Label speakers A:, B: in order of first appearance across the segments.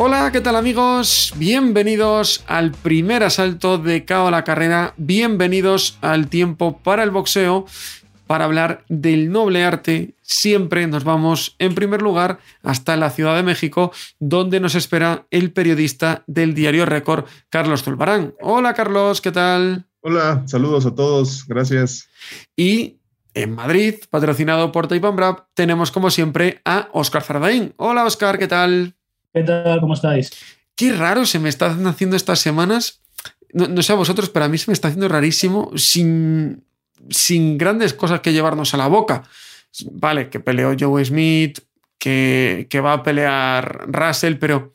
A: Hola, ¿qué tal amigos? Bienvenidos al primer asalto de Cao a la carrera, bienvenidos al tiempo para el boxeo, para hablar del noble arte. Siempre nos vamos en primer lugar hasta la Ciudad de México, donde nos espera el periodista del diario Récord, Carlos Zulbarán. Hola Carlos, ¿qué tal?
B: Hola, saludos a todos, gracias.
A: Y en Madrid, patrocinado por Taipan Brab, tenemos como siempre a Oscar Zardaín. Hola Oscar, ¿qué tal?
C: ¿Qué tal? ¿Cómo estáis?
A: Qué raro se me están haciendo estas semanas. No, sé a vosotros, pero a mí se me está haciendo rarísimo sin, sin grandes cosas que llevarnos a la boca. Vale, que peleó Joe Smith, que, que va a pelear Russell, pero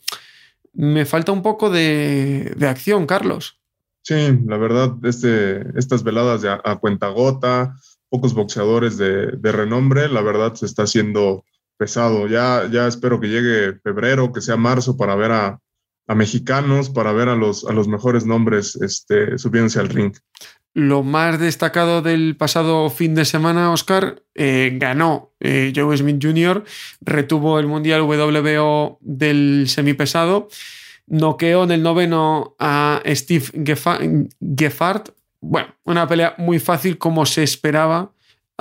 A: me falta un poco de, de acción, Carlos.
B: Sí, la verdad, este, estas veladas de a, a cuentagota, pocos boxeadores de, de, renombre, la verdad se está haciendo pesado. Ya, ya espero que llegue febrero, que sea marzo para ver a, a mexicanos, para ver a los, a los mejores nombres este, subiéndose al ring.
A: Lo más destacado del pasado fin de semana, Oscar, eh, ganó eh, Joe Smith Jr., retuvo el Mundial WBO del semipesado, noqueó en el noveno a Steve Geffard. Bueno, una pelea muy fácil como se esperaba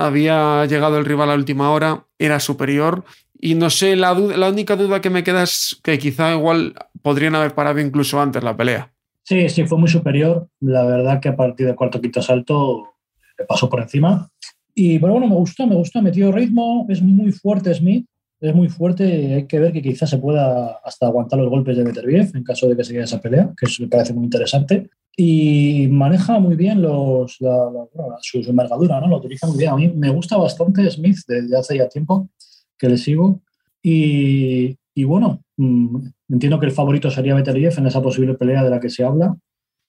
A: había llegado el rival a última hora, era superior. Y no sé, la única duda que me queda es que quizá igual podrían haber parado incluso antes la pelea.
C: Sí, sí, fue muy superior. La verdad que a partir del cuarto quinto salto le pasó por encima. Y pero bueno, me gustó, me gustó, metió ritmo, es muy fuerte Smith, es muy fuerte. Hay que ver que quizás se pueda hasta aguantar los golpes de Beterbiev en caso de que se esa pelea, que eso me parece muy interesante y maneja muy bien los, la, la, su, su, envergadura, ¿no? Lo utiliza muy bien. A mí me gusta bastante Smith desde hace ya tiempo que le sigo. Y, y bueno, mmm, entiendo que el favorito sería Beterbiev en esa posible pelea de la que se habla.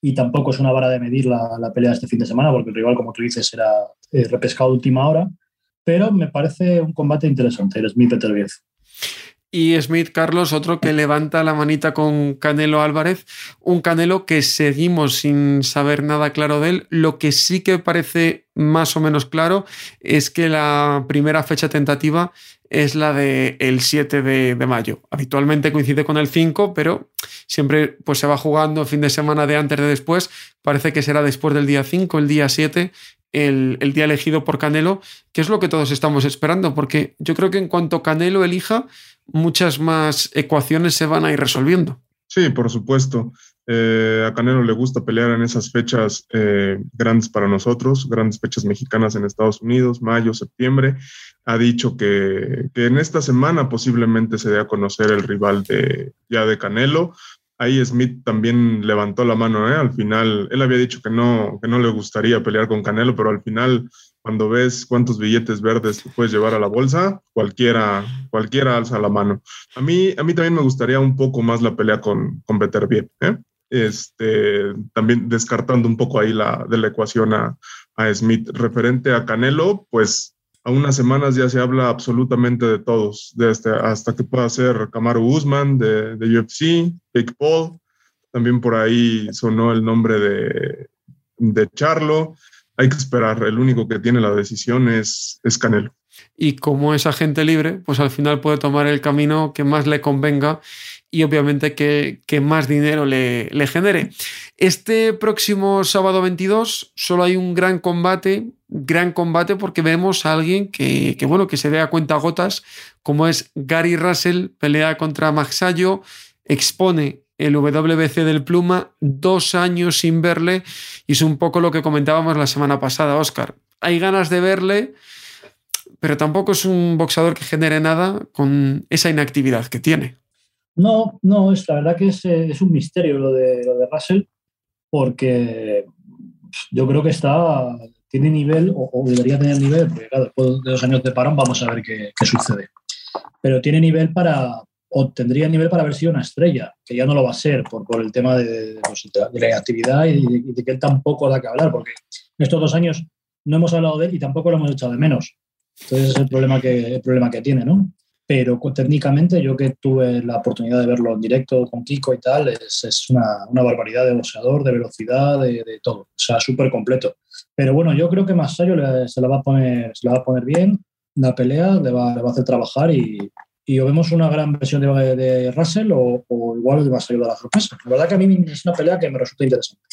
C: Y tampoco es una vara de medir la, la pelea de este fin de semana, porque el rival, como tú dices, era eh, repescado última hora. Pero me parece un combate interesante, el Smith-Beterbiev.
A: Y Smith Carlos, otro que levanta la manita con Canelo Álvarez, un Canelo que seguimos sin saber nada claro de él. Lo que sí que parece más o menos claro es que la primera fecha tentativa es la del el 7 de, de, mayo. Habitualmente coincide con el 5, pero siempre pues, se va jugando fin de semana de antes de después. Parece que será después del día 5, el día 7, el, el, día elegido por Canelo, que es lo que todos estamos esperando, porque yo creo que en cuanto Canelo elija, muchas más ecuaciones se van a ir resolviendo.
B: Sí, por supuesto. Eh, a Canelo le gusta pelear en esas fechas eh, grandes para nosotros, grandes fechas mexicanas en Estados Unidos, mayo, septiembre. Ha dicho que, en esta semana posiblemente se dé a conocer el rival de, ya de Canelo. Ahí Smith también levantó la mano, ¿eh? Al final, él había dicho que no, que no le gustaría pelear con Canelo, pero al final cuando ves cuántos billetes verdes puedes llevar a la bolsa, cualquiera, cualquiera alza la mano. A mí, a mí también me gustaría un poco más la pelea con, con Beterbiev, ¿eh? Este, también descartando un poco ahí la, de la ecuación a, a Smith. Referente a Canelo, pues a unas semanas ya se habla absolutamente de todos, de este, hasta que pueda ser Kamaru Usman de, de UFC, Big Paul, también por ahí sonó el nombre de, de Charlo hay que esperar. El único que tiene la decisión es, es Canelo.
A: Y como es agente libre, pues al final puede tomar el camino que más le convenga y obviamente que, más dinero le, genere. Este próximo sábado 22 solo hay un gran combate, gran combate porque vemos a alguien que, que bueno, que se ve a cuenta gotas, como es Gary Russell, pelea contra Maxayo, expone el WBC del Pluma, dos años sin verle, y es un poco lo que comentábamos la semana pasada, Oscar. Hay ganas de verle, pero tampoco es un boxeador que genere nada con esa inactividad que tiene.
C: No, no, es la verdad que es, es un misterio lo de, lo de Russell, porque yo creo que está tiene nivel o, debería tener nivel, porque claro, después de dos años de parón vamos a ver qué, qué sucede. Pero tiene nivel para, o tendría nivel para haber sido una estrella, que ya no lo va a ser por, por el tema de, pues, la actividad y de, que él tampoco da que hablar, porque en estos dos años no hemos hablado de él y tampoco lo hemos echado de menos. Entonces es el problema que, el problema que tiene, ¿no? Pero técnicamente yo que tuve la oportunidad de verlo en directo con Kiko y tal, es, es una, una, barbaridad de boxeador, de velocidad, de, de todo. O sea, súper completo. Pero bueno, yo creo que Masayo se la va a poner, se la va a poner bien, la pelea, le va, le va a hacer trabajar y, y o vemos una gran versión de, de Russell o, o igual va a salir de la sorpresa. La verdad que a mí es una pelea que me resulta interesante.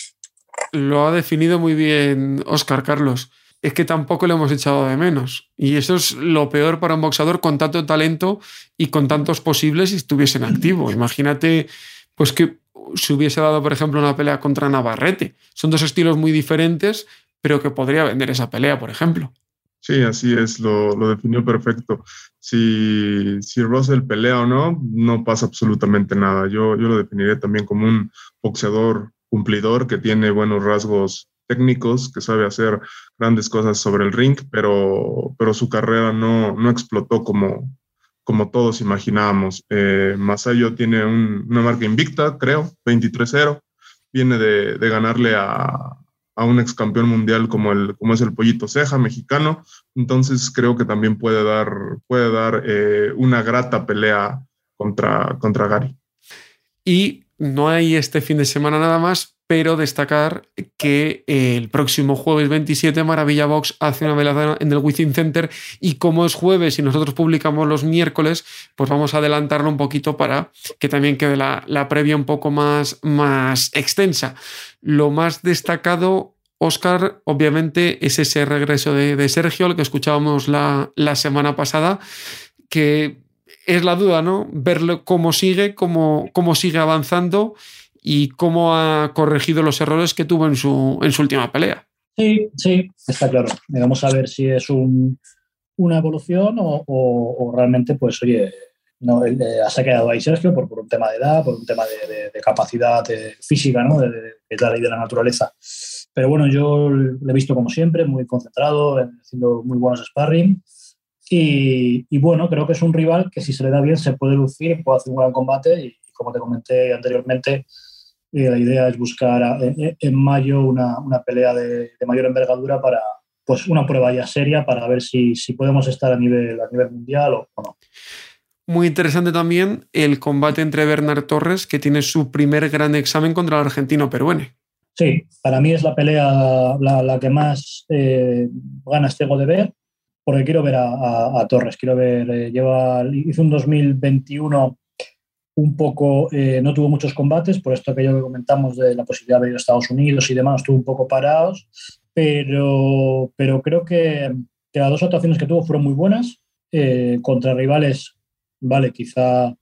A: Lo ha definido muy bien Oscar Carlos. Es que tampoco le hemos echado de menos. Y eso es lo peor para un boxeador con tanto talento y con tantos posibles si estuviese en activo. Imagínate, pues que se hubiese dado, por ejemplo, una pelea contra Navarrete. Son dos estilos muy diferentes, pero que podría vender esa pelea, por ejemplo.
B: Sí, así es, lo, lo definió perfecto. Si, si, Russell pelea o no, no pasa absolutamente nada. Yo, yo lo definiría también como un boxeador cumplidor que tiene buenos rasgos técnicos, que sabe hacer grandes cosas sobre el ring, pero, pero su carrera no, no explotó como, como todos imaginábamos. Eh, Masayo tiene una marca invicta, creo, 23-0. Viene de, de ganarle a, a un ex campeón mundial como, el, como es el Pollito Ceja mexicano. Entonces creo que también puede dar, puede dar eh, una grata pelea contra, contra Gary.
A: Y no hay este fin de semana nada más, pero destacar que el próximo jueves 27 Maravilla Box hace una velada en el Within Center y como es jueves y nosotros publicamos los miércoles, pues vamos a adelantarlo un poquito para que también quede la, la previa un poco más, más extensa. Lo más destacado, Oscar, obviamente, es ese regreso de, Sergio, el que escuchábamos la, la, semana pasada, que es la duda, ¿no? Verlo cómo sigue, cómo, cómo sigue avanzando y cómo ha corregido los errores que tuvo en su, en su última pelea.
C: Sí, sí, está claro. Vamos a ver si es un, una evolución o, o, realmente, pues, oye, no, eh, se ha quedado ahí Sergio por, por, un tema de edad, por un tema de, de, capacidad física, ¿no? De, de, la ley de la naturaleza. Pero bueno, yo le he visto como siempre, muy concentrado, haciendo muy buenos sparring. Y, y, bueno, creo que es un rival que si se le da bien se puede lucir, puede hacer un gran combate y como te comenté anteriormente, eh, la idea es buscar en mayo una, una pelea de, de, mayor envergadura para pues una prueba ya seria para ver si, si podemos estar a nivel, a nivel mundial o, o no.
A: Muy interesante también el combate entre Bernard Torres, que tiene su primer gran examen contra el argentino Peruene.
C: Sí, para mí es la pelea la, la que más eh, ganas tengo de ver, porque quiero ver a, a, a Torres, quiero ver, eh, lleva, hizo un 2021 un poco, eh, no tuvo muchos combates, por esto aquello que comentamos de la posibilidad de ir a Estados Unidos y demás, estuvo un poco parados, pero, pero creo que, las dos actuaciones que tuvo fueron muy buenas, eh, contra rivales vale, quizá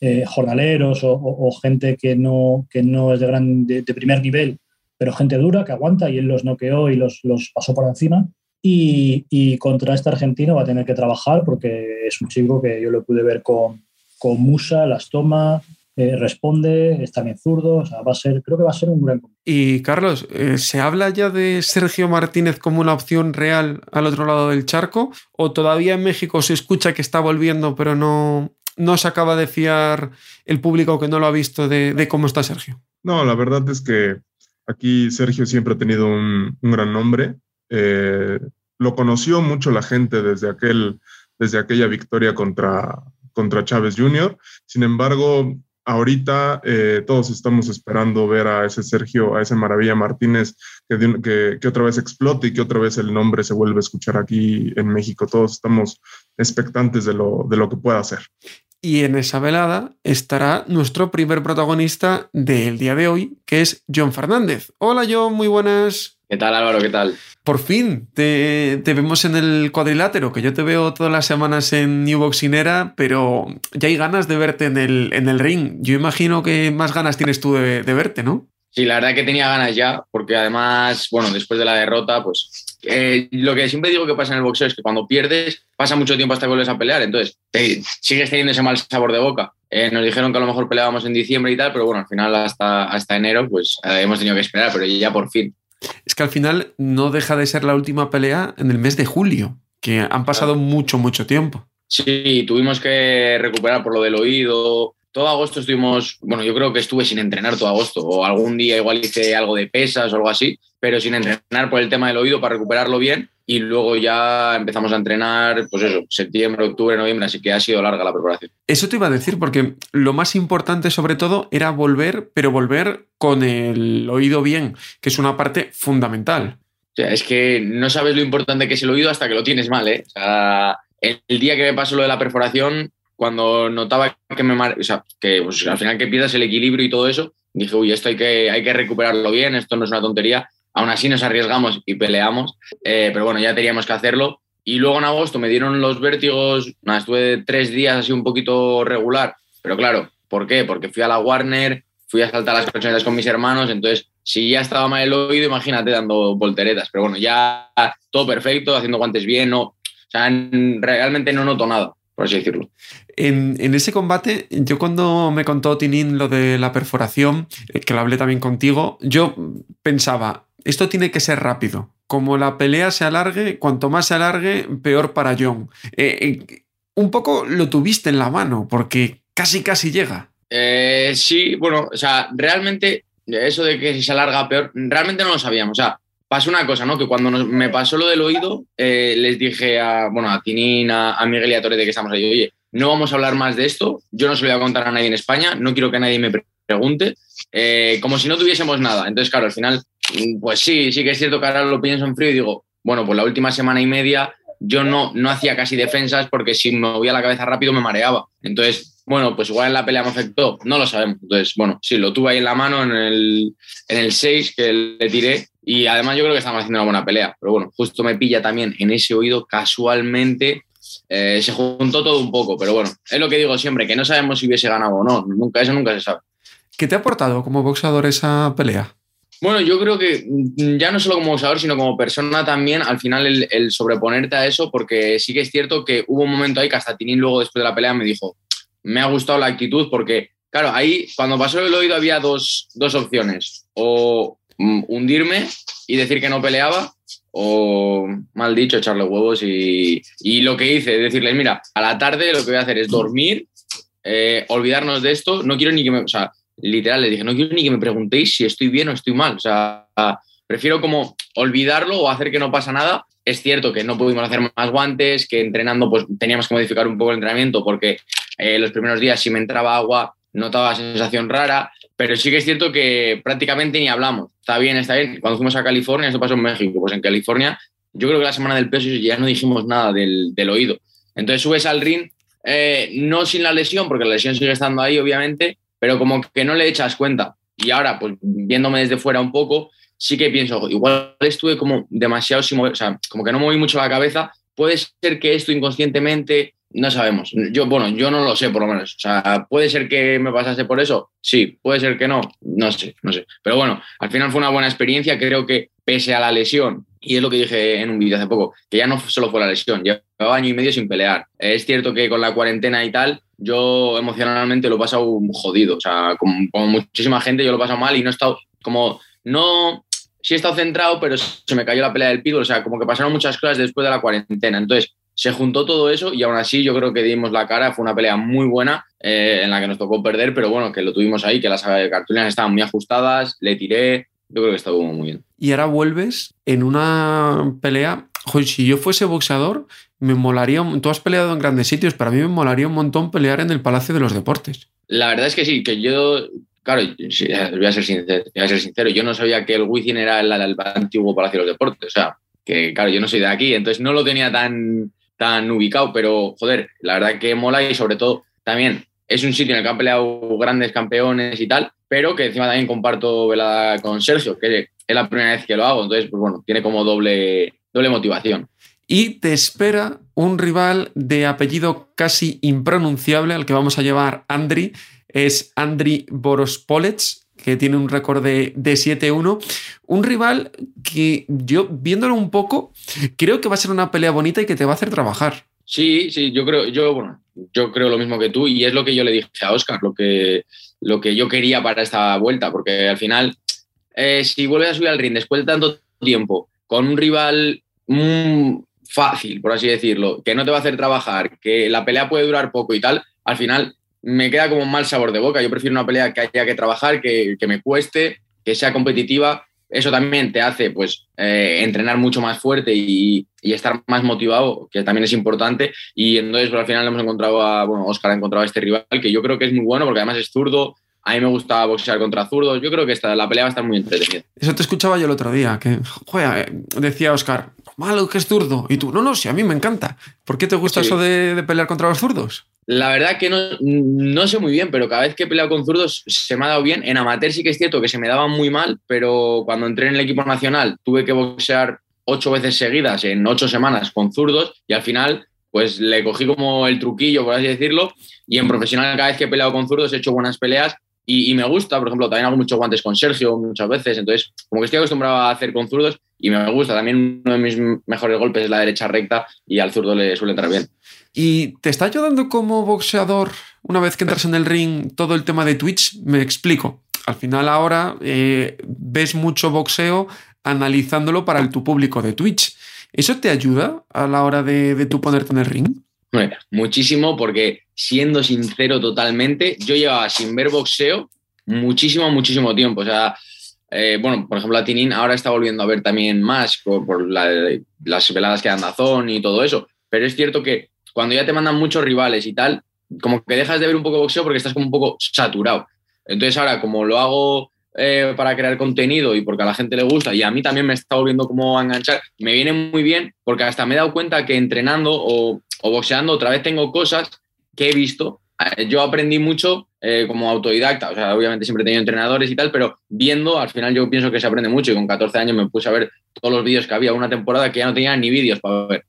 C: eh, jornaleros o, gente que no, que no es de, gran, de, primer nivel, pero gente dura que aguanta y él los noqueó y los, los pasó por encima. Y, y, contra este argentino va a tener que trabajar porque es un chico que yo lo pude ver con, con Musa, las toma, eh, responde, es también zurdo, o sea, va a ser, creo que va a ser un gran
A: Y Carlos, eh, ¿se habla ya de Sergio Martínez como una opción real al otro lado del charco? ¿O todavía en México se escucha que está volviendo, pero no, no se acaba de fiar el público que no lo ha visto de, de cómo está Sergio?
B: No, la verdad es que aquí Sergio siempre ha tenido un, un gran nombre. Eh, lo conoció mucho la gente desde, aquel, desde aquella victoria contra, contra Chávez Jr. Sin embargo, ahorita eh, todos estamos esperando ver a ese Sergio, a ese Maravilla Martínez, que, que, otra vez explote y que otra vez el nombre se vuelve a escuchar aquí en México. Todos estamos expectantes de lo, de lo que pueda hacer.
A: Y en esa velada estará nuestro primer protagonista del día de hoy, que es John Fernández. Hola John, muy buenas.
D: ¿Qué tal Álvaro? ¿Qué tal?
A: Por fin te, te, vemos en el cuadrilátero, que yo te veo todas las semanas en New Boxinera, pero ya hay ganas de verte en el, en el ring. Yo imagino que más ganas tienes tú de, de verte, ¿no?
D: Sí, la verdad que tenía ganas ya, porque además, bueno, después de la derrota, pues eh, lo que siempre digo que pasa en el boxeo es que cuando pierdes, pasa mucho tiempo hasta que vuelves a pelear, entonces te, sigues teniendo ese mal sabor de boca. Eh, nos dijeron que a lo mejor peleábamos en diciembre y tal, pero bueno, al final hasta, hasta enero, pues eh, hemos tenido que esperar, pero ya por fin
A: Es que al final no deja de ser la última pelea en el mes de julio, que han pasado mucho, mucho tiempo.
D: Sí, tuvimos que recuperar por lo del oído. Todo agosto estuvimos, bueno, yo creo que estuve sin entrenar todo agosto, o algún día igual hice algo de pesas o algo así, pero sin entrenar por el tema del oído para recuperarlo bien. Y luego ya empezamos a entrenar, pues eso, septiembre, octubre, noviembre, así que ha sido larga la preparación.
A: Eso te iba a decir, porque lo más importante sobre todo era volver, pero volver con el oído bien, que es una parte fundamental.
D: O sea, es que no sabes lo importante que es el oído hasta que lo tienes mal, ¿eh? O sea, el día que me pasó lo de la perforación, cuando notaba que me o sea, que pues, al final que pierdas el equilibrio y todo eso, dije, uy, esto hay que, hay que recuperarlo bien, esto no es una tontería. Aún así nos arriesgamos y peleamos, eh, pero bueno, ya teníamos que hacerlo. Y luego en agosto me dieron los vértigos, nada, estuve tres días así un poquito regular, pero claro, ¿por qué? Porque fui a la Warner, fui a saltar las colchonetas con mis hermanos, entonces si ya estaba mal el oído, imagínate dando volteretas, pero bueno, ya todo perfecto, haciendo guantes bien, no, o sea, realmente no noto nada, por así decirlo.
A: En, en, ese combate, yo cuando me contó Tinin lo de la perforación, eh, que lo hablé también contigo, yo pensaba, esto tiene que ser rápido. Como la pelea se alargue, cuanto más se alargue, peor para John. Eh, eh, un poco lo tuviste en la mano, porque casi casi llega.
D: Eh, sí, bueno, o sea, realmente eso de que si se alarga peor, realmente no lo sabíamos. O sea, pasó una cosa, ¿no? Que cuando me pasó lo del oído, les dije a, bueno, a Tinin, a, Miguel y a Torete que estamos ahí, oye, no vamos a hablar más de esto, yo no se lo voy a contar a nadie en España, no quiero que nadie me pregunte, como si no tuviésemos nada. Entonces, claro, al final Mm, pues sí, sí que es cierto que ahora lo pienso en frío y digo, bueno, pues la última semana y media yo no, no hacía casi defensas porque si me movía la cabeza rápido me mareaba. Entonces, bueno, pues igual en la pelea me afectó, no lo sabemos. Entonces, bueno, sí, lo tuve ahí en la mano en el, en el 6 que le tiré y además yo creo que estamos haciendo una buena pelea. Pero bueno, justo me pilla también en ese oído casualmente. Eh, se juntó todo un poco, pero bueno, es lo que digo siempre, que no sabemos si hubiese ganado o no, nunca, eso nunca se sabe.
A: ¿Qué te ha aportado como boxeador esa pelea?
D: Bueno, yo creo que mm, ya no solo como boxeador, sino como persona también, al final el, sobreponerte a eso, porque sí que es cierto que hubo un momento ahí que hasta Tinín luego después de la pelea me dijo, me ha gustado la actitud, porque claro, ahí cuando pasó el oído había dos, dos opciones, o hundirme y decir que no peleaba, o mal dicho, echarle huevos y, y lo que hice, decirles, mira, a la tarde lo que voy a hacer es dormir, eh, olvidarnos de esto, no quiero ni que me... O sea, literal, le dije, no quiero ni que me preguntéis si estoy bien o estoy mal. O sea, prefiero como olvidarlo o hacer que no pasa nada. Es cierto que no pudimos hacer más guantes, que entrenando pues teníamos que modificar un poco el entrenamiento porque eh, los primeros días si me entraba agua notaba sensación rara, pero sí que es cierto que prácticamente ni hablamos. Está bien, está bien. Cuando fuimos a California, esto pasó en México, pues en California yo creo que la semana del peso ya no dijimos nada del, del oído. Entonces subes al ring, eh, no sin la lesión, porque la lesión sigue estando ahí, obviamente, pero como que no le echas cuenta. Y ahora, pues viéndome desde fuera un poco, sí que pienso, igual estuve como demasiado sin mover, o sea, como que no moví mucho la cabeza. Puede ser que esto inconscientemente, no sabemos. Yo, bueno, yo no lo sé por lo menos. O sea, puede ser que me pasase por eso. Sí, puede ser que no. No sé, no sé. Pero bueno, al final fue una buena experiencia. Creo que pese a la lesión, y es lo que dije en un vídeo hace poco, que ya no solo fue la lesión, llevaba año y medio sin pelear. Es cierto que con la cuarentena y tal, yo emocionalmente lo he pasado jodido. O sea, como, muchísima gente, yo lo he pasado mal y no he estado como. No. Sí he estado centrado, pero se me cayó la pelea del pitbull. O sea, como que pasaron muchas cosas después de la cuarentena. Entonces, se juntó todo eso y aún así yo creo que dimos la cara. Fue una pelea muy buena eh, en la que nos tocó perder, pero bueno, que lo tuvimos ahí, que las cartulinas estaban muy ajustadas, le tiré. Yo creo que estuvo muy bien.
A: Y ahora vuelves en una pelea. Joder, si yo fuese boxeador, me molaría, tú has peleado en grandes sitios, pero a mí me molaría un montón pelear en el Palacio de los Deportes.
D: La verdad es que sí, que yo, claro, voy a ser sincero, voy a ser sincero yo no sabía que el Wizzing era el, antiguo Palacio de los Deportes, o sea, que claro, yo no soy de aquí, entonces no lo tenía tan, tan ubicado, pero joder, la verdad que mola y sobre todo también es un sitio en el que han peleado grandes campeones y tal, pero que encima también comparto velada con Sergio, que es la primera vez que lo hago, entonces, pues bueno, tiene como doble, doble motivación
A: y te espera un rival de apellido casi impronunciable al que vamos a llevar Andri. Es Andri Borospolets, que tiene un récord de, 7-1. Un rival que yo, viéndolo un poco, creo que va a ser una pelea bonita y que te va a hacer trabajar.
D: Sí, sí, yo creo, yo, bueno, yo creo lo mismo que tú y es lo que yo le dije a Oscar, lo que, lo que yo quería para esta vuelta, porque al final eh, si vuelves a subir al ring después de tanto tiempo, con un rival mm, fácil, por así decirlo, que no te va a hacer trabajar, que la pelea puede durar poco y tal, al final me queda como un mal sabor de boca. Yo prefiero una pelea que haya que trabajar, que, me cueste, que sea competitiva. Eso también te hace pues eh, entrenar mucho más fuerte y, estar más motivado, que también es importante. Y entonces pues, al final hemos encontrado a, bueno, Oscar ha encontrado a este rival que yo creo que es muy bueno porque además es zurdo, a mí me gusta boxear contra zurdos. Yo creo que esta, la pelea va a estar muy entretenida.
A: Eso te escuchaba yo el otro día, que, decía Oscar, malo que es zurdo. Y tú, no, no, sí, a mí me encanta. ¿Por qué te gusta eso de, pelear contra los zurdos?
D: La verdad que no, no sé muy bien, pero cada vez que he peleado con zurdos se me ha dado bien. En amateur sí que es cierto que se me daba muy mal, pero cuando entré en el equipo nacional tuve que boxear ocho veces seguidas en ocho semanas con zurdos y al final pues le cogí como el truquillo, por así decirlo, y en profesional cada vez que he peleado con zurdos he hecho buenas peleas y, me gusta, por ejemplo, también hago muchos guantes con Sergio muchas veces, entonces como que estoy acostumbrado a hacer con zurdos y me gusta. También uno de mis mejores golpes es la derecha recta y al zurdo le suele entrar bien.
A: ¿Y te está ayudando como boxeador una vez que entras en el ring todo el tema de Twitch? Me explico. Al final ahora eh, ves mucho boxeo analizándolo para tu público de Twitch. ¿Eso te ayuda a la hora de, de tú ponerte en el ring?
D: Muchísimo porque siendo sincero totalmente, yo llevaba sin ver boxeo muchísimo, muchísimo tiempo. O sea, eh, bueno, por ejemplo, a Tinin ahora está volviendo a ver también más por, las veladas que dan Dazón y todo eso. Pero es cierto que cuando ya te mandan muchos rivales y tal, como que dejas de ver un poco boxeo porque estás como un poco saturado. Entonces ahora, como lo hago eh, para crear contenido y porque a la gente le gusta y a mí también me está volviendo como a enganchar, me viene muy bien porque hasta me he dado cuenta que entrenando o, boxeando otra vez tengo cosas que he visto. Eh, yo aprendí mucho eh, como autodidacta, o sea, obviamente siempre he tenido entrenadores y tal, pero viendo, al final yo pienso que se aprende mucho y con 14 años me puse a ver todos los vídeos que había, una temporada que ya no tenía ni vídeos para ver.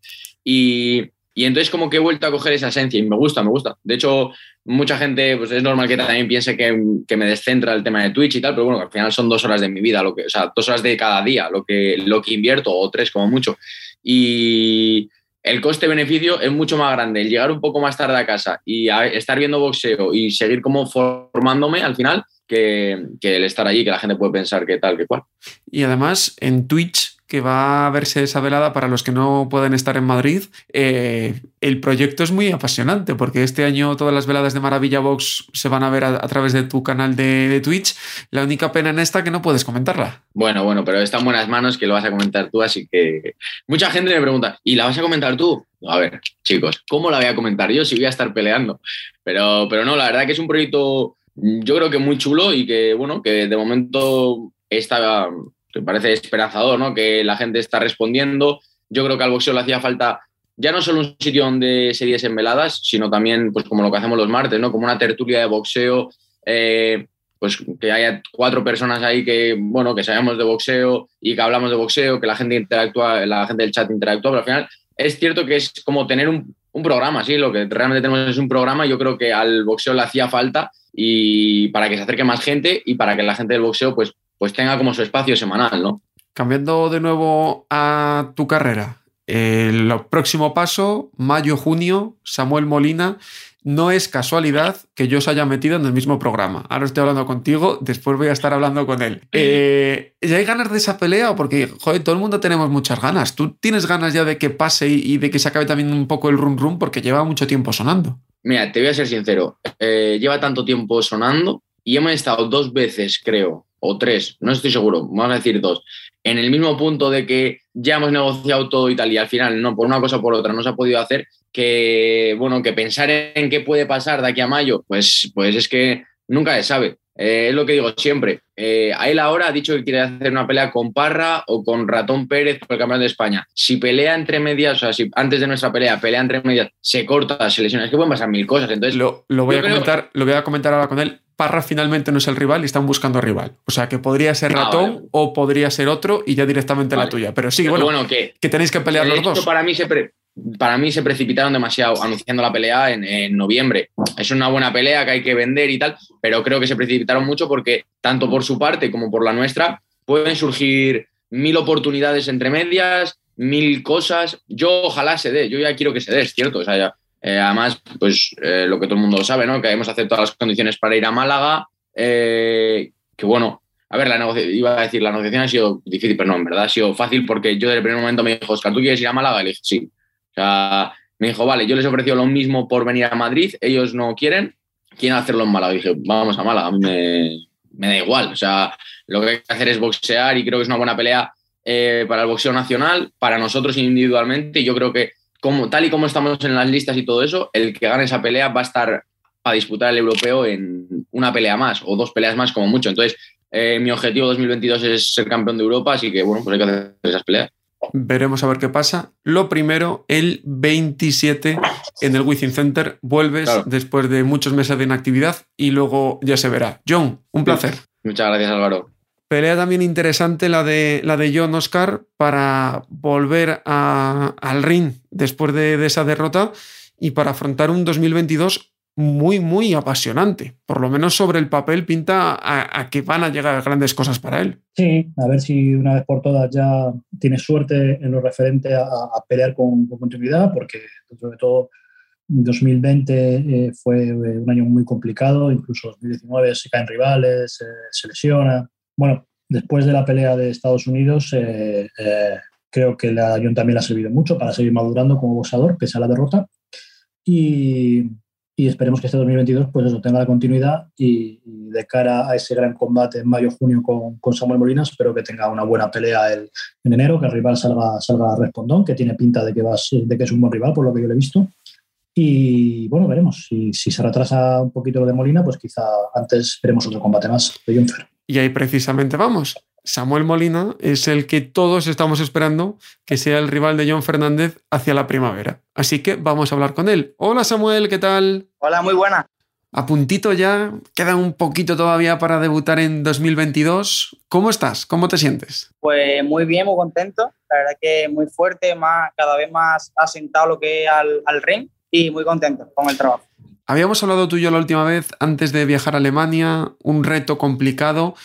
D: Y, y entonces como que he vuelto a coger esa esencia y me gusta, me gusta. De hecho, mucha gente, pues es normal que también piense que, que, me descentra el tema de Twitch y tal, pero bueno, al final son dos horas de mi vida, lo que, o sea, dos horas de cada día, lo que, lo que invierto, o tres como mucho. Y, el coste-beneficio es mucho más grande. El llegar un poco más tarde a casa y estar viendo boxeo y seguir como formándome al final que, el estar allí, que la gente puede pensar que tal, que cual.
A: Y además en Twitch que va a verse esa velada para los que no pueden estar en Madrid. Eh, el proyecto es muy apasionante porque este año todas las veladas de Maravilla Box se van a ver a, través de tu canal de, Twitch. La única pena en esta que no puedes comentarla.
D: Bueno, bueno, pero está en buenas manos que lo vas a comentar tú, así que mucha gente me pregunta, ¿y la vas a comentar tú? A ver, chicos, ¿cómo la voy a comentar yo si voy a estar peleando? Pero, pero no, la verdad que es un proyecto yo creo que muy chulo y que, bueno, que de momento está me parece esperanzador, ¿no? Que la gente está respondiendo. Yo creo que al boxeo le hacía falta ya no solo un sitio donde se diesen veladas, sino también, pues como lo que hacemos los martes, ¿no? Como una tertulia de boxeo, eh, pues que haya cuatro personas ahí que, bueno, que sabemos de boxeo y que hablamos de boxeo, que la gente interactúa, la gente del chat interactúa, pero al final es cierto que es como tener un, un programa, sí, lo que realmente tenemos es un programa, yo creo que al boxeo le hacía falta y para que se acerque más gente y para que la gente del boxeo pues pues tenga como su espacio semanal, ¿no?
A: Cambiando de nuevo a tu carrera, el próximo paso, mayo-junio, Samuel Molina, no es casualidad que yo os haya metido en el mismo programa. Ahora estoy hablando contigo, después voy a estar hablando con él. Eh, ¿Ya hay ganas de esa pelea? Porque, joder, todo el mundo tenemos muchas ganas. ¿Tú tienes ganas ya de que pase y de que se acabe también un poco el rum rum? Porque lleva mucho tiempo sonando.
D: Mira, te voy a ser sincero. Eh, lleva tanto tiempo sonando y hemos estado dos veces, creo, o tres, no estoy seguro, vamos a decir dos, en el mismo punto de que ya hemos negociado todo y tal, y al final, no, por una cosa o por otra, no se ha podido hacer, que, bueno, que pensar en qué puede pasar de aquí a mayo, pues, pues es que nunca se sabe. Eh, es lo que digo siempre. Eh, a él ahora ha dicho que quiere hacer una pelea con Parra o con Ratón Pérez por el campeonato de España. Si pelea entre medias, o sea, si antes de nuestra pelea pelea entre medias, se corta, se lesiona, es que pueden pasar mil cosas. Entonces,
A: lo, voy a comentar, lo voy a comentar ahora con él. Parra finalmente no es el rival y están buscando rival. O sea, que podría ser ah, Ratón o podría ser otro y ya directamente la tuya. Pero sí, bueno, que, tenéis que pelear los dos.
D: Para mí, se para mí se precipitaron demasiado anunciando la pelea en, noviembre. Es una buena pelea que hay que vender y tal, pero creo que se precipitaron mucho porque tanto por su parte como por la nuestra pueden surgir mil oportunidades entre medias, mil cosas. Yo ojalá se dé, yo ya quiero que se dé, es cierto. O sea, ya, eh, además, pues eh, lo que todo el mundo sabe, ¿no? Que hemos aceptado las condiciones para ir a Málaga, eh, que bueno, a ver, la iba a decir, la negociación ha sido difícil, pero no, en verdad ha sido fácil porque yo desde el primer momento me dijo, Oscar, ¿tú quieres ir a Málaga? Y le dije, sí. O sea, me dijo, vale, yo les ofreció lo mismo por venir a Madrid, ellos no quieren, quieren hacerlo en Málaga. Y dije, vamos a Málaga, me, da igual. O sea, lo que hay que hacer es boxear y creo que es una buena pelea eh, para el boxeo nacional, para nosotros individualmente. Y yo creo que, como, tal y como estamos en las listas y todo eso, el que gane esa pelea va a estar a disputar el europeo en una pelea más o dos peleas más como mucho. Entonces, eh, mi objetivo 2022 es ser campeón de Europa, así que bueno, pues hay que hacer esas peleas.
A: Veremos a ver qué pasa. Lo primero, el 27 en el Wizzing Center. Vuelves después de muchos meses de inactividad y luego ya se verá. John, un placer.
D: Muchas gracias, Álvaro.
A: Pelea también interesante la de, la de John Oscar para volver al ring después de, de esa derrota y para afrontar un 2022 muy, muy apasionante. Por lo menos sobre el papel pinta a, que van a llegar grandes cosas para él.
C: Sí, a ver si una vez por todas ya tiene suerte en lo referente a, pelear con, continuidad, porque sobre todo 2020 eh, fue eh, un año muy complicado, incluso 2019 se caen rivales, se lesiona. Bueno, después de la pelea de Estados Unidos, eh, creo que la John también le ha servido mucho para seguir madurando como boxeador, pese a la derrota. Y, y esperemos que este 2022 pues eso tenga la continuidad y, de cara a ese gran combate en mayo-junio con, con, Samuel Molina espero que tenga una buena pelea el, en enero, que el rival salga, salga respondón, que tiene pinta de que, va, de que es un buen rival por lo que yo le he visto y bueno, veremos. Si, si se retrasa un poquito lo de Molina, pues quizá antes veremos otro combate más de Junfer.
A: Y ahí precisamente vamos. Samuel Molina es el que todos estamos esperando que sea el rival de John Fernández hacia la primavera. Así que vamos a hablar con él. Hola Samuel, ¿qué tal?
E: Hola, muy buena.
A: A puntito ya, queda un poquito todavía para debutar en 2022. ¿Cómo estás? ¿Cómo te sientes?
E: Pues muy bien, muy contento. La verdad que muy fuerte, más, cada vez más asentado lo que es al, al ring y muy contento con el trabajo.
A: Habíamos hablado tú y yo la última vez antes de viajar a Alemania, un reto complicado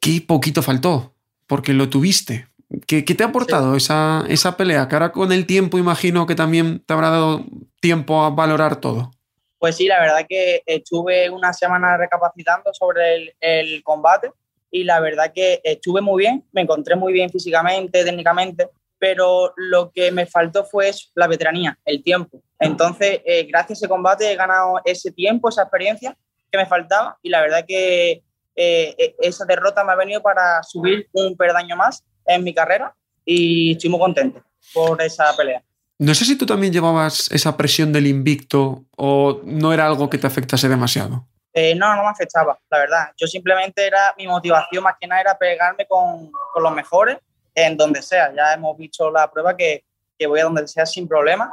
A: qué poquito faltó, porque lo tuviste. ¿Qué, te ha aportado esa, esa pelea? Que ahora con el tiempo imagino que también te habrá dado tiempo a valorar todo.
E: Pues sí, la verdad que estuve una semana recapacitando sobre el, el, combate y la verdad que estuve muy bien, me encontré muy bien físicamente, técnicamente, pero lo que me faltó fue la veteranía, el tiempo. Entonces, eh, gracias a ese combate he ganado ese tiempo, esa experiencia que me faltaba y la verdad que eh, eh, esa derrota me ha venido para subir un perdaño más en mi carrera y estoy muy contento por esa pelea.
A: No sé si tú también llevabas esa presión del invicto o no era algo que te afectase demasiado.
E: Eh, no, no me afectaba, la verdad. Yo simplemente era, mi motivación más que nada era pegarme con, con los mejores en donde sea. Ya hemos visto la prueba que, que voy a donde sea sin problema.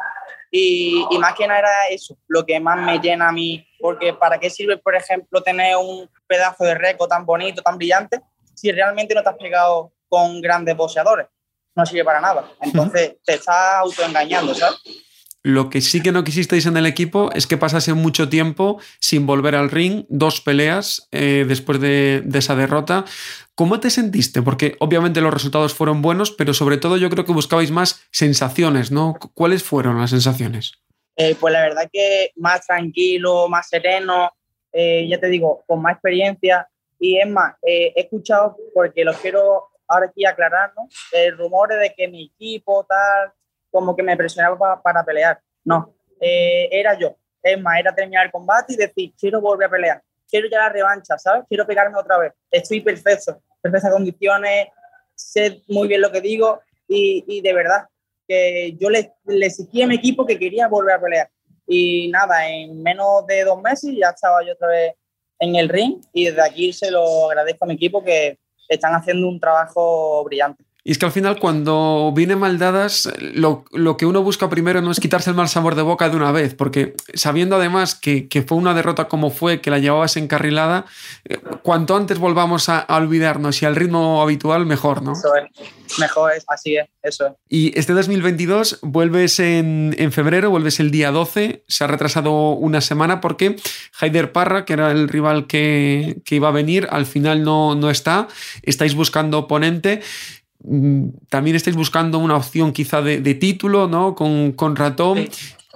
E: Y, más que nada era eso, lo que más me llena a mí, porque ¿para qué sirve, por ejemplo, tener un pedazo de récord tan bonito, tan brillante, si realmente no te has pegado con grandes boxeadores? No sirve para nada. Entonces te estás autoengañando, ¿sabes?
A: Lo que sí que no quisisteis en el equipo es que pasase mucho tiempo sin volver al ring, dos peleas eh, después de, esa derrota. ¿Cómo te sentiste? Porque obviamente los resultados fueron buenos, pero sobre todo yo creo que buscabais más sensaciones, ¿no? ¿Cuáles fueron las sensaciones?
E: Eh, pues la verdad que más tranquilo, más sereno, eh, ya te digo, con más experiencia. Y es más, he escuchado, porque lo quiero ahora aquí aclarar, ¿no? rumores de que mi equipo, tal, como que me presionaba para, pelear. No, eh, era yo. Es más, era terminar el combate y decir, quiero volver a pelear, quiero ya la revancha, ¿sabes? Quiero pegarme otra vez. Estoy perfecto, perfectas condiciones, sé muy bien lo que digo y, de verdad que yo le, le exigí a mi equipo que quería volver a pelear. Y nada, en menos de dos meses ya estaba yo otra vez en el ring y desde aquí se lo agradezco a mi equipo que están haciendo un trabajo brillante.
A: Y es que al final, cuando viene mal dadas, lo, que uno busca primero no es quitarse el mal sabor de boca de una vez, porque sabiendo además que, fue una derrota como fue, que la llevabas encarrilada, eh, cuanto antes volvamos a, olvidarnos y al ritmo habitual, mejor, ¿no?
E: Eso es, mejor es, así es, eso es.
A: Y este 2022 vuelves en, febrero, vuelves el día 12, se ha retrasado una semana porque Haider Parra, que era el rival que, iba a venir, al final no, no está, estáis buscando oponente. Mm, también estáis buscando una opción quizá de, título, ¿no? Con, con Ratón.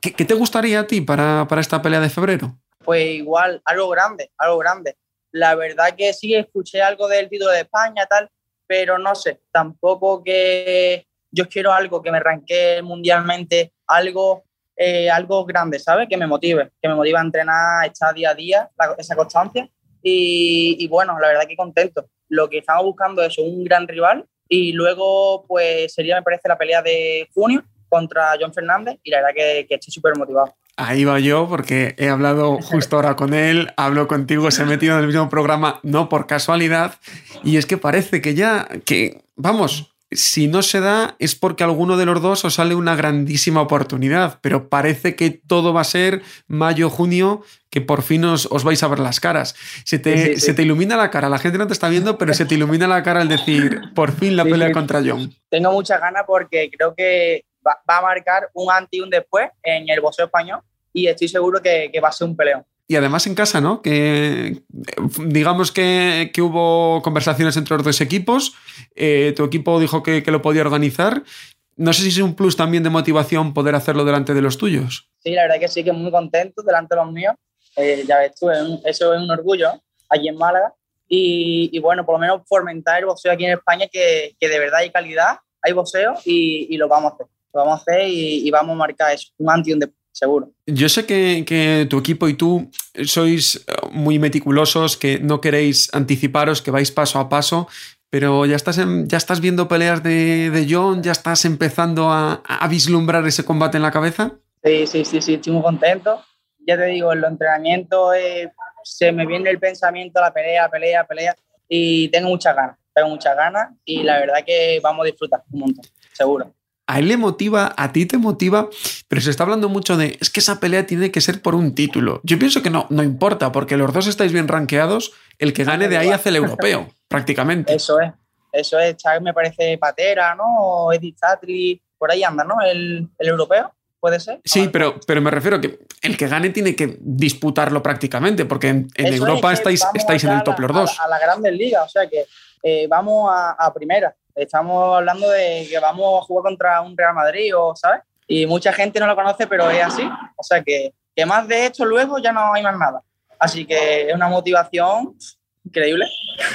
A: ¿Qué, te gustaría a ti para, esta pelea de febrero?
E: Pues igual, algo grande, algo grande. la verdad que sí escuché algo del título de España, tal, pero no sé, tampoco que yo quiero algo que me ranquee mundialmente, algo, eh, algo grande, ¿sabes? Que me motive, que me motive a entrenar, estar día a día, esa constancia. Y, y, bueno, la verdad que contento. Lo que estamos buscando es un gran rival y luego pues sería, me parece, la pelea de junio contra John Fernández y la verdad que, estoy súper motivado.
A: Ahí va yo porque he hablado justo ahora con él, hablo contigo, se ha metido en el mismo programa, no por casualidad, y es que parece que ya, que, vamos, si no se da es porque alguno de los dos os sale una grandísima oportunidad, pero parece que todo va a ser mayo, junio, que por fin os, os vais a ver las caras. Se te, sí, sí, se te, ilumina la cara, la gente no te está viendo, pero se te ilumina la cara al decir, por fin la pelea contra John.
E: Tengo muchas ganas porque creo que va, va, a marcar un antes y un después en el boxeo español y estoy seguro que, que va a ser un peleón.
A: Y además en casa, ¿no? Que digamos que, que hubo conversaciones entre los dos equipos, eh, tu equipo dijo que, que, lo podía organizar. No sé si es un plus también de motivación poder hacerlo delante de los tuyos.
E: Sí, la verdad que sí, que muy contento delante de los míos. Eh, ya ves tú, eso es un orgullo aquí en Málaga. Y, y, bueno, por lo menos fomentar el boxeo aquí en España, que, que de verdad hay calidad, hay boxeo y, y, lo vamos a hacer. Lo vamos a hacer y, y vamos a marcar eso, un antes y un después seguro.
A: Yo sé que, que, tu equipo y tú sois muy meticulosos, que no queréis anticiparos, que vais paso a paso, pero ya estás, en, ya estás viendo peleas de, de John, ya estás empezando a, a, vislumbrar ese combate en la cabeza.
E: Sí, sí, sí, sí, estoy muy contento. Ya te digo, en los entrenamientos eh, se me viene el pensamiento, la pelea, pelea, pelea, y tengo muchas ganas, tengo muchas ganas y la verdad que vamos a disfrutar un montón, seguro
A: a él le motiva, a ti te motiva, pero se está hablando mucho de es que esa pelea tiene que ser por un título. Yo pienso que no, no importa, porque los dos estáis bien rankeados, el que gane de ahí hace el europeo, prácticamente.
E: Eso es, eso es, Chávez me parece Patera, ¿no? O Edith Tatri, por ahí anda, ¿no? El, el europeo. ¿Puede ser?
A: Sí, pero, pero me refiero a que el que gane tiene que disputarlo prácticamente, porque en, en Europa es estáis, estáis en el top los dos.
E: A, la, a la Grandes Ligas, o sea que eh, vamos a, a primera estamos hablando de que vamos a jugar contra un Real Madrid, o ¿sabes? Y mucha gente no lo conoce, pero es así. O sea que, que más de esto luego ya no hay más nada. Así que es una motivación increíble.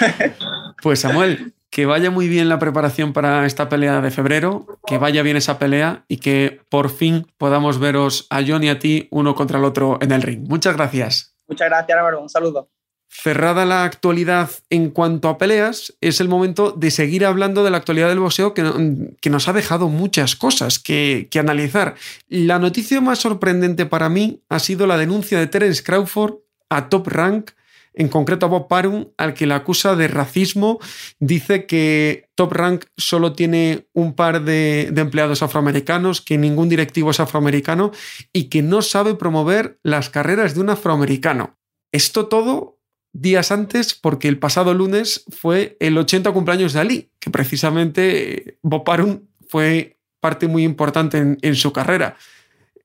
A: Pues Samuel, que vaya muy bien la preparación para esta pelea de febrero, que vaya bien esa pelea y que por fin podamos veros a John y a ti uno contra el otro en el ring. Muchas gracias.
E: Muchas gracias, Álvaro. Un saludo.
A: Cerrada la actualidad en cuanto a peleas, es el momento de seguir hablando de la actualidad del boxeo que, que nos ha dejado muchas cosas que, que, analizar. La noticia más sorprendente para mí ha sido la denuncia de Terence Crawford a Top Rank, en concreto a Bob Parum, al que la acusa de racismo. Dice que Top Rank solo tiene un par de, de empleados afroamericanos, que ningún directivo es afroamericano y que no sabe promover las carreras de un afroamericano. Esto todo días antes porque el pasado lunes fue el 80 cumpleaños de Ali, que precisamente Bob Parum fue parte muy importante en, su carrera.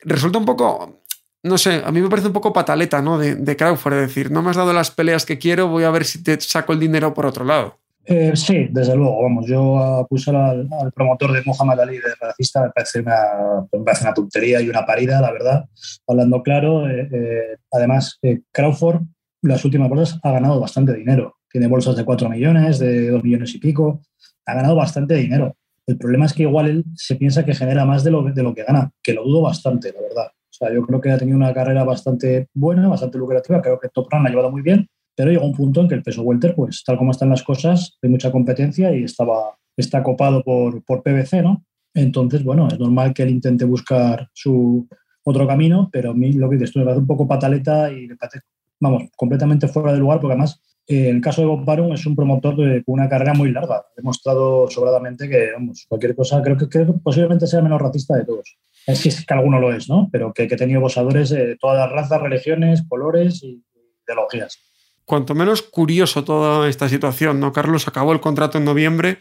A: Resulta un poco, no sé, a mí me parece un poco pataleta ¿no? de, de Crawford, es decir, no me has dado las peleas que quiero, voy a ver si te saco el dinero por otro lado.
C: Eh, sí, desde luego, vamos, yo acusar al, promotor de Muhammad Ali de racista me parece, una, parece una tontería y una parida, la verdad, hablando claro. Eh, eh, además, Crawford las últimas bolsas ha ganado bastante dinero. Tiene bolsas de 4 millones, de 2 millones y pico. Ha ganado bastante dinero. El problema es que igual él se piensa que genera más de lo, de lo que gana, que lo dudo bastante, la verdad. O sea, yo creo que ha tenido una carrera bastante buena, bastante lucrativa. Creo que Top Run ha llevado muy bien, pero llegó un punto en que el peso welter, pues tal como están las cosas, hay mucha competencia y estaba, está copado por, por PBC, ¿no? Entonces, bueno, es normal que él intente buscar su otro camino, pero a mí lo que dices tú me parece un poco pataleta y me parece vamos, completamente fuera de lugar, porque además eh, el caso de Bob Barum es un promotor de, con una carrera muy larga. Ha demostrado sobradamente que, vamos, cualquier cosa, creo que, creo que posiblemente sea el menos racista de todos. Es que, es que alguno lo es, ¿no? Pero que, que ha tenido boxadores de todas las razas, religiones, colores y ideologías.
A: Cuanto menos curioso toda esta situación, ¿no? Carlos acabó el contrato en noviembre,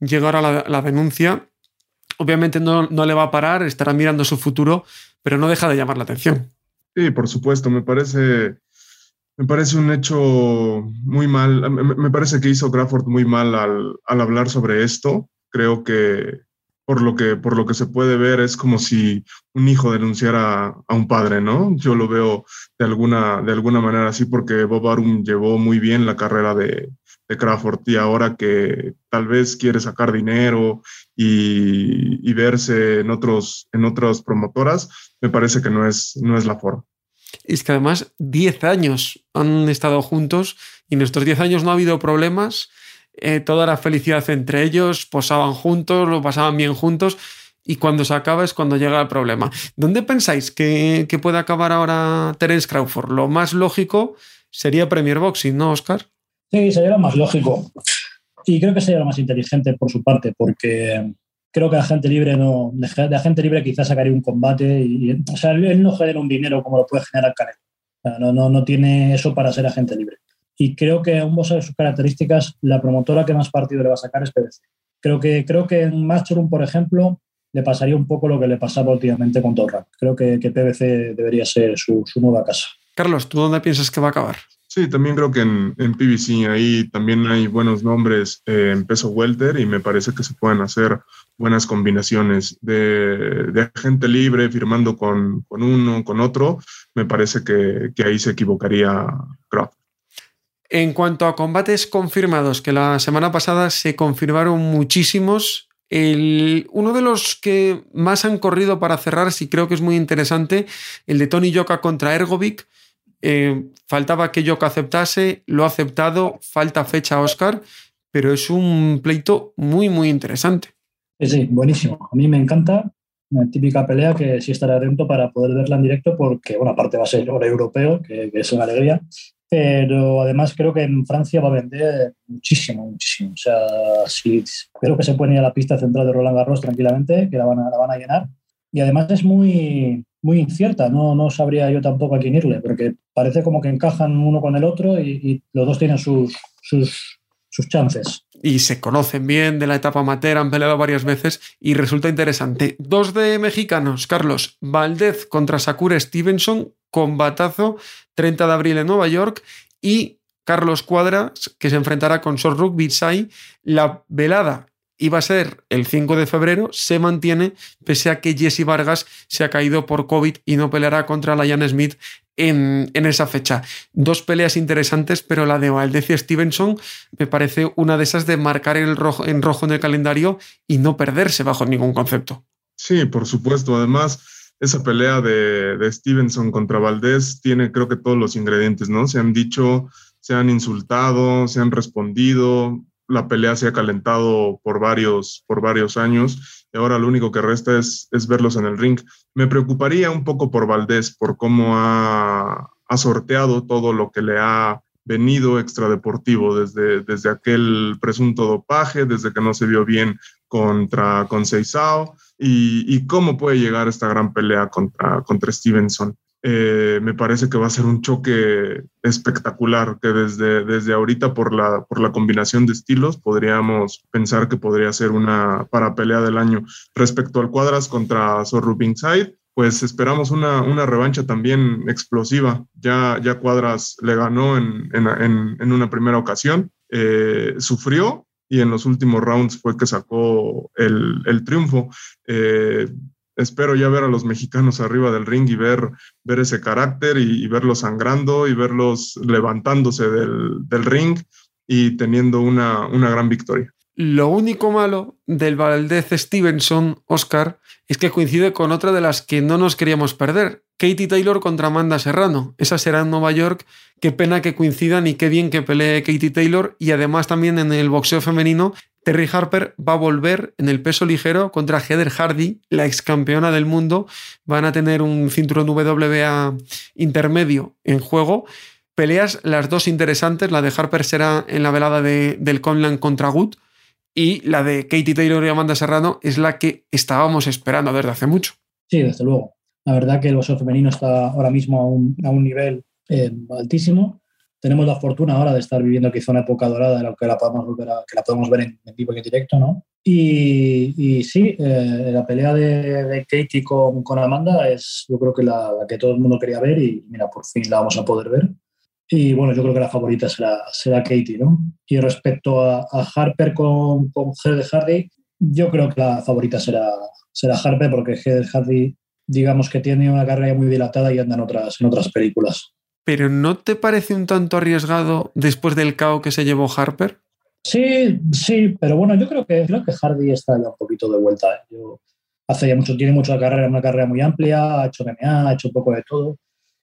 A: llegó ahora la, la denuncia. Obviamente no, no le va a parar, estará mirando su futuro, pero no deja de llamar la atención.
B: Sí, por supuesto, me parece me parece un hecho muy mal. Me parece que hizo Crawford muy mal al, al hablar sobre esto. Creo que por lo que, por lo que se puede ver, es como si un hijo denunciara a un padre, ¿no? Yo lo veo de alguna, de alguna manera así porque Bob Arum llevó muy bien la carrera de, de Crawford y ahora que tal vez quiere sacar dinero y, verse en, otros, en otras promotoras, me parece que no es, no es la forma.
A: Es que además 10 años han estado juntos y en estos 10 años no ha habido problemas eh, toda la felicidad entre ellos, posaban juntos, lo pasaban bien juntos y cuando se acaba es cuando llega el problema. ¿Dónde pensáis que, que puede acabar ahora Terence Crawford? Lo más lógico sería Premier Boxing, ¿no, Oscar?
C: Sí, sería lo más lógico. Y creo que sería lo más inteligente por su parte, porque creo que agente libre no, de agente libre quizás sacaría un combate y, o sea, él no genera un dinero como lo puede generar Canelo. no, no, no tiene eso para ser agente libre. Y creo que a un boxeo de sus características, la promotora que más partido le va a sacar es PBC. Creo que, creo que en Matchroom, por ejemplo, le pasaría un poco lo que le pasaba últimamente con Torra. Creo que, que PBC debería ser su, su, nueva casa.
A: Carlos, ¿tú dónde piensas que va a acabar?
B: Sí, también creo que en, en PBC ahí también hay buenos nombres eh, en peso welter y me parece que se pueden hacer buenas combinaciones de, de gente libre firmando con, con, uno, con otro. Me parece que, que ahí se equivocaría Crawford.
A: En cuanto a combates confirmados, que la semana pasada se confirmaron muchísimos, el, uno de los que más han corrido para cerrar, sí creo que es muy interesante, el de Tony Yoka contra Ergovic. Eh, faltaba que Yoka aceptase, lo ha aceptado, falta fecha Oscar, pero es un pleito muy, muy interesante.
C: Sí, buenísimo. A mí me encanta. Una típica pelea que sí estaré atento para poder verla en directo porque, bueno, aparte va a ser hora europeo, que, que es una alegría, pero además creo que en Francia va a vender muchísimo, muchísimo. O sea, sí, creo que se puede ir a la pista central de Roland Garros tranquilamente, que la van a, la van a llenar. Y además es muy, muy incierta, no, no sabría yo tampoco a quién irle, porque parece como que encajan uno con el otro y, y los dos tienen sus, sus, chances.
A: Y se conocen bien de la etapa amateur, han peleado varias veces y resulta interesante. Dos de mexicanos, Carlos, Valdez contra Sakura Stevenson, combatazo, 30 de abril en Nueva York, y Carlos Cuadras, que se enfrentará con Sorruk Bitsai. La velada iba a ser el 5 de febrero, se mantiene, pese a que Jesse Vargas se ha caído por COVID y no peleará contra Lion Smith en, esa fecha. Dos peleas interesantes, pero la de Valdez y Stevenson me parece una de esas de marcar el rojo, en rojo en el calendario y no perderse bajo ningún concepto.
B: Sí, por supuesto. Además, esa pelea de, de, Stevenson contra Valdés tiene creo que todos los ingredientes, ¿no? Se han dicho, se han insultado, se han respondido, la pelea se ha calentado por varios, por varios años y ahora lo único que resta es, es verlos en el ring. Me preocuparía un poco por Valdés, por cómo ha, ha sorteado todo lo que le ha venido extradeportivo desde, desde aquel presunto dopaje, desde que no se vio bien contra con Seisao y, y, cómo puede llegar esta gran pelea contra, contra Stevenson. Eh, me parece que va a ser un choque espectacular, que desde, desde ahorita por la, por la combinación de estilos podríamos pensar que podría ser una para pelea del año. Respecto al Cuadras contra Zorro Side, pues esperamos una, una, revancha también explosiva. Ya, ya Cuadras le ganó en, en, en una primera ocasión, eh, sufrió y en los últimos rounds fue que sacó el, el triunfo. Eh, espero ya ver a los mexicanos arriba del ring y ver, ver ese carácter y, verlos sangrando y verlos levantándose del, del ring y teniendo una, una, gran victoria.
A: Lo único malo del Valdez Stevenson, Oscar, es que coincide con otra de las que no nos queríamos perder. Katie Taylor contra Amanda Serrano. Esa será en Nueva York. Qué pena que coincidan y qué bien que pelee Katie Taylor. Y además también en el boxeo femenino Terry Harper va a volver en el peso ligero contra Heather Hardy, la ex campeona del mundo. Van a tener un cinturón WBA intermedio en juego. Peleas las dos interesantes. La de Harper será en la velada de, del Conlan contra Good. Y la de Katie Taylor y Amanda Serrano es la que estábamos esperando desde hace mucho.
C: Sí, desde luego. La verdad que el boxeo femenino está ahora mismo a un, a un nivel eh, altísimo tenemos la fortuna ahora de estar viviendo quizá una época dorada en la que la podemos, volver a, que la podemos ver en, en vivo y en directo, ¿no? Y, y sí, eh, la pelea de, de, Katie con, con Amanda es yo creo que la, la, que todo el mundo quería ver y mira, por fin la vamos a poder ver. Y bueno, yo creo que la favorita será, será Katie, ¿no? Y respecto a, a Harper con, con Heather Hardy, Yo creo que la favorita será, será Harper porque Heather Hardy, digamos que tiene una carrera muy dilatada y anda en otras, en otras películas.
A: ¿Pero no te parece un tanto arriesgado después del caos que se llevó Harper?
C: Sí, sí, pero bueno, yo creo que, creo que Hardy está ya un poquito de vuelta. ¿eh? Yo, hace ya mucho, tiene mucha carrera, una carrera muy amplia, ha hecho MMA, ha hecho un poco de todo.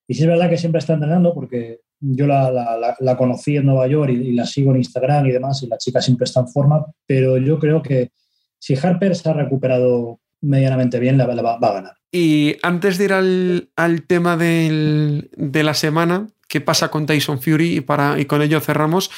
C: Y sí es verdad que siempre está entrenando porque yo la, conocí en Nueva York y, y, la sigo en Instagram y demás, y la chica siempre está en forma, pero yo creo que si Harper se ha recuperado medianamente bien, la, la va, a ganar.
A: Y antes de ir al, al tema del, de la semana, ¿qué pasa con Tyson Fury? Y, para, y con ello cerramos.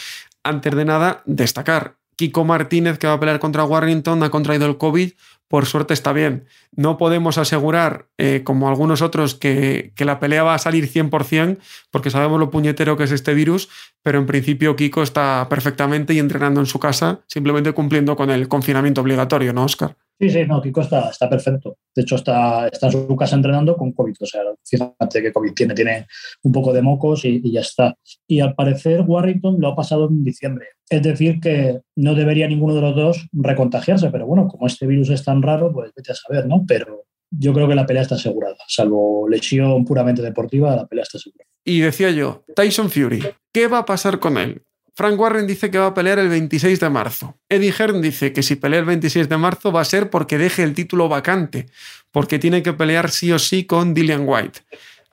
A: Antes de nada, destacar. Kiko Martínez, que va a pelear contra Warrington, ha contraído el COVID por suerte está bien. No podemos asegurar, eh, como algunos otros, que, que, la pelea va a salir 100%, porque sabemos lo puñetero que es este virus, pero en principio Kiko está perfectamente y entrenando en su casa, simplemente cumpliendo con el confinamiento obligatorio, ¿no, Oscar?
C: Sí, sí, no, Kiko está, está perfecto. De hecho, está, está en su casa entrenando con COVID. O sea, fíjate que COVID tiene, tiene un poco de mocos y, ya está. Y al parecer Warrington lo ha pasado en diciembre. Es decir, que no debería ninguno de los dos recontagiarse, pero bueno, como este virus es raro, pues vete a saber, ¿no? Pero yo creo que la pelea está asegurada. Salvo lesión puramente deportiva, la pelea está asegurada.
A: Y decía yo, Tyson Fury, ¿qué va a pasar con él? Frank Warren dice que va a pelear el 26 de marzo. Eddie Hearn dice que si pelea el 26 de marzo va a ser porque deje el título vacante, porque tiene que pelear sí o sí con Dillian White.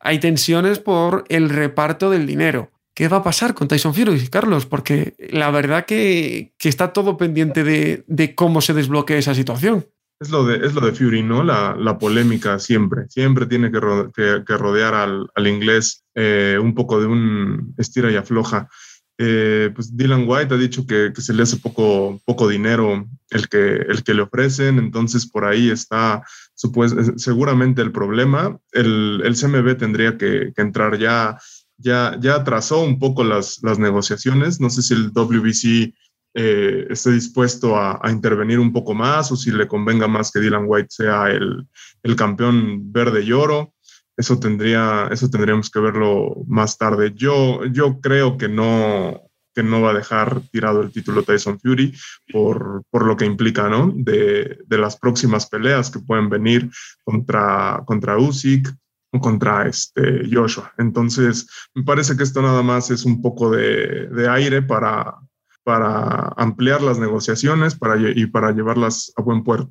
A: Hay tensiones por el reparto del dinero. ¿Qué va a pasar con Tyson Fury, Carlos? Porque la verdad que, que está todo pendiente de, de, cómo se desbloquee esa situación.
B: Es lo de, es lo de Fury, ¿no? La, la polémica siempre. Siempre tiene que, que, rodear al, al inglés eh, un poco de un estira y afloja. Eh, pues Dylan White ha dicho que, que, se le hace poco, poco dinero el que, el que le ofrecen, entonces por ahí está supos, seguramente el problema. El, el CMB tendría que, que, entrar ya, ya, ya atrasó un poco las, las negociaciones. No sé si el WBC eh, esté dispuesto a, a, intervenir un poco más o si le convenga más que Dylan White sea el, el campeón verde y oro eso tendría, eso tendríamos que verlo más tarde. Yo, yo creo que no, que no va a dejar tirado el título Tyson Fury por, por lo que implica, ¿no? De, de, las próximas peleas que pueden venir contra, contra Usyk o contra este Joshua. Entonces, me parece que esto nada más es un poco de, de aire para, para ampliar las negociaciones para, y para llevarlas a buen puerto.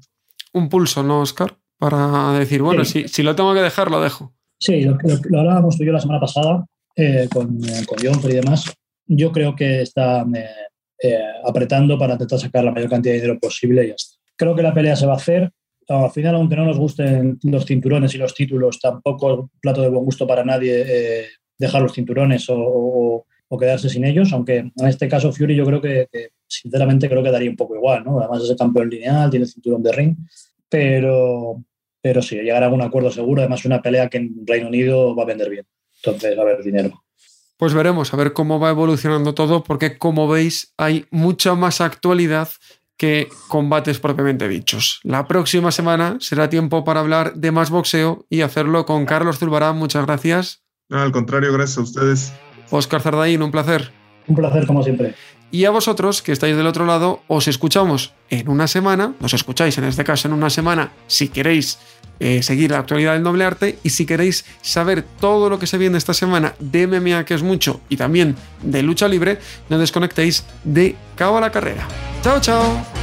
A: Un pulso, ¿no, Oscar? para decir, bueno, sí. si, si, lo tengo que dejar, lo dejo.
C: Sí, lo, lo, lo hablábamos tú y yo la semana pasada eh, con, eh, con John y demás. Yo creo que está eh, apretando para intentar sacar la mayor cantidad de dinero posible y ya está. Creo que la pelea se va a hacer. Al final, aunque no nos gusten los cinturones y los títulos, tampoco es plato de buen gusto para nadie eh, dejar los cinturones o, o, o, quedarse sin ellos, aunque en este caso Fury yo creo que, que, sinceramente creo que daría un poco igual, ¿no? Además es el campeón lineal, tiene cinturón de ring, pero, pero sí, llegar a un acuerdo seguro. Además, una pelea que en Reino Unido va a vender bien. Entonces, va a haber dinero.
A: Pues veremos, a ver cómo va evolucionando todo, porque como veis, hay mucha más actualidad que combates propiamente dichos. La próxima semana será tiempo para hablar de más boxeo y hacerlo con Carlos Zulbarán. Muchas gracias.
B: No, al contrario, gracias a ustedes.
A: Oscar Zardaín, un placer.
C: Un placer, como siempre.
A: Y a vosotros que estáis del otro lado, os escuchamos en una semana, nos escucháis en este caso en una semana si queréis eh, seguir la actualidad del noble arte y si queréis saber todo lo que se viene esta semana de MMA, que es mucho, y también de lucha libre, no desconectéis de Cabo a la Carrera. ¡Chao, chao!